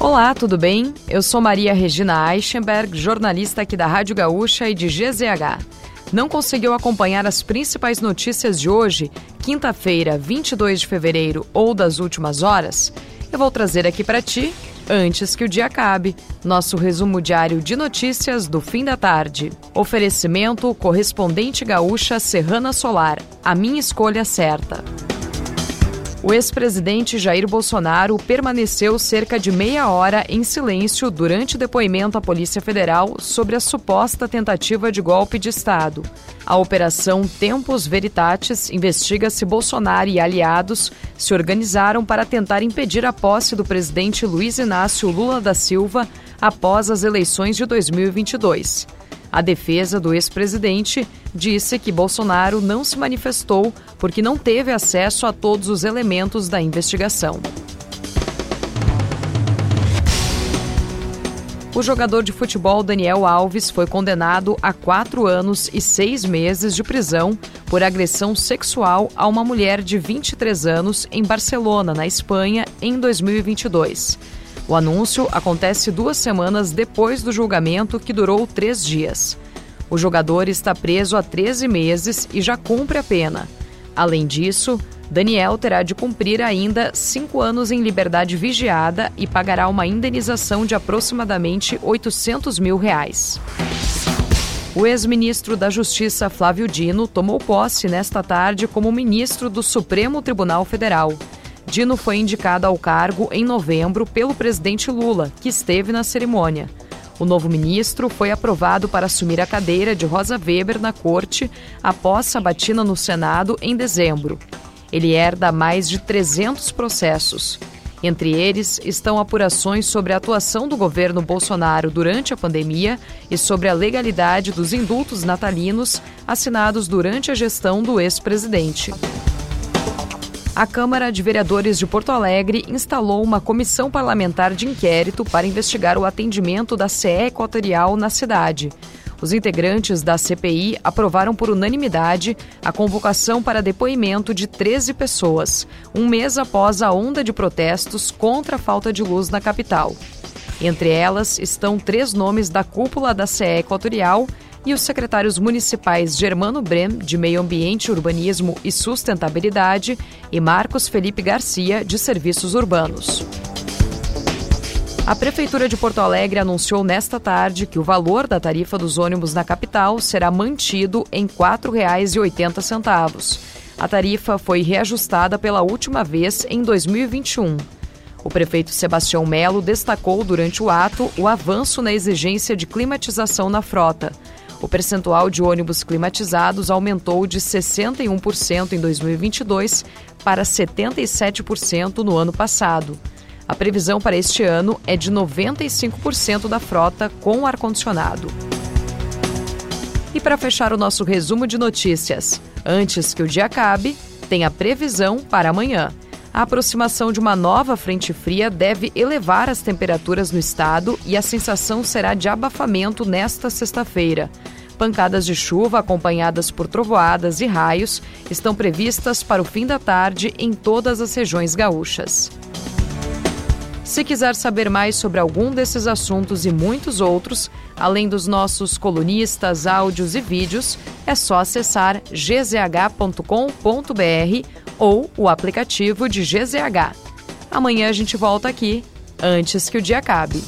Olá, tudo bem? Eu sou Maria Regina Eichenberg, jornalista aqui da Rádio Gaúcha e de GZH. Não conseguiu acompanhar as principais notícias de hoje, quinta-feira, 22 de fevereiro ou das últimas horas? Eu vou trazer aqui para ti, antes que o dia acabe, nosso resumo diário de notícias do fim da tarde. Oferecimento correspondente gaúcha Serrana Solar. A minha escolha certa. O ex-presidente Jair Bolsonaro permaneceu cerca de meia hora em silêncio durante o depoimento à Polícia Federal sobre a suposta tentativa de golpe de Estado. A Operação Tempos Veritatis investiga se Bolsonaro e aliados se organizaram para tentar impedir a posse do presidente Luiz Inácio Lula da Silva após as eleições de 2022. A defesa do ex-presidente disse que Bolsonaro não se manifestou porque não teve acesso a todos os elementos da investigação. O jogador de futebol Daniel Alves foi condenado a quatro anos e seis meses de prisão por agressão sexual a uma mulher de 23 anos em Barcelona, na Espanha, em 2022. O anúncio acontece duas semanas depois do julgamento, que durou três dias. O jogador está preso há 13 meses e já cumpre a pena. Além disso, Daniel terá de cumprir ainda cinco anos em liberdade vigiada e pagará uma indenização de aproximadamente 800 mil reais. O ex-ministro da Justiça Flávio Dino tomou posse nesta tarde como ministro do Supremo Tribunal Federal. Dino foi indicado ao cargo em novembro pelo presidente Lula, que esteve na cerimônia. O novo ministro foi aprovado para assumir a cadeira de Rosa Weber na corte após sabatina no Senado em dezembro. Ele herda mais de 300 processos. Entre eles estão apurações sobre a atuação do governo Bolsonaro durante a pandemia e sobre a legalidade dos indultos natalinos assinados durante a gestão do ex-presidente a Câmara de Vereadores de Porto Alegre instalou uma comissão parlamentar de inquérito para investigar o atendimento da CE Equatorial na cidade. Os integrantes da CPI aprovaram por unanimidade a convocação para depoimento de 13 pessoas, um mês após a onda de protestos contra a falta de luz na capital. Entre elas estão três nomes da cúpula da CE Equatorial e os secretários municipais Germano Brem, de Meio Ambiente, Urbanismo e Sustentabilidade, e Marcos Felipe Garcia, de Serviços Urbanos. A Prefeitura de Porto Alegre anunciou nesta tarde que o valor da tarifa dos ônibus na capital será mantido em R$ 4,80. A tarifa foi reajustada pela última vez em 2021. O prefeito Sebastião Melo destacou durante o ato o avanço na exigência de climatização na frota. O percentual de ônibus climatizados aumentou de 61% em 2022 para 77% no ano passado. A previsão para este ano é de 95% da frota com ar-condicionado. E para fechar o nosso resumo de notícias, antes que o dia acabe, tem a previsão para amanhã. A aproximação de uma nova frente fria deve elevar as temperaturas no estado e a sensação será de abafamento nesta sexta-feira. Pancadas de chuva acompanhadas por trovoadas e raios estão previstas para o fim da tarde em todas as regiões gaúchas. Se quiser saber mais sobre algum desses assuntos e muitos outros, além dos nossos colunistas, áudios e vídeos, é só acessar gzh.com.br ou o aplicativo de GZH. Amanhã a gente volta aqui, antes que o dia acabe.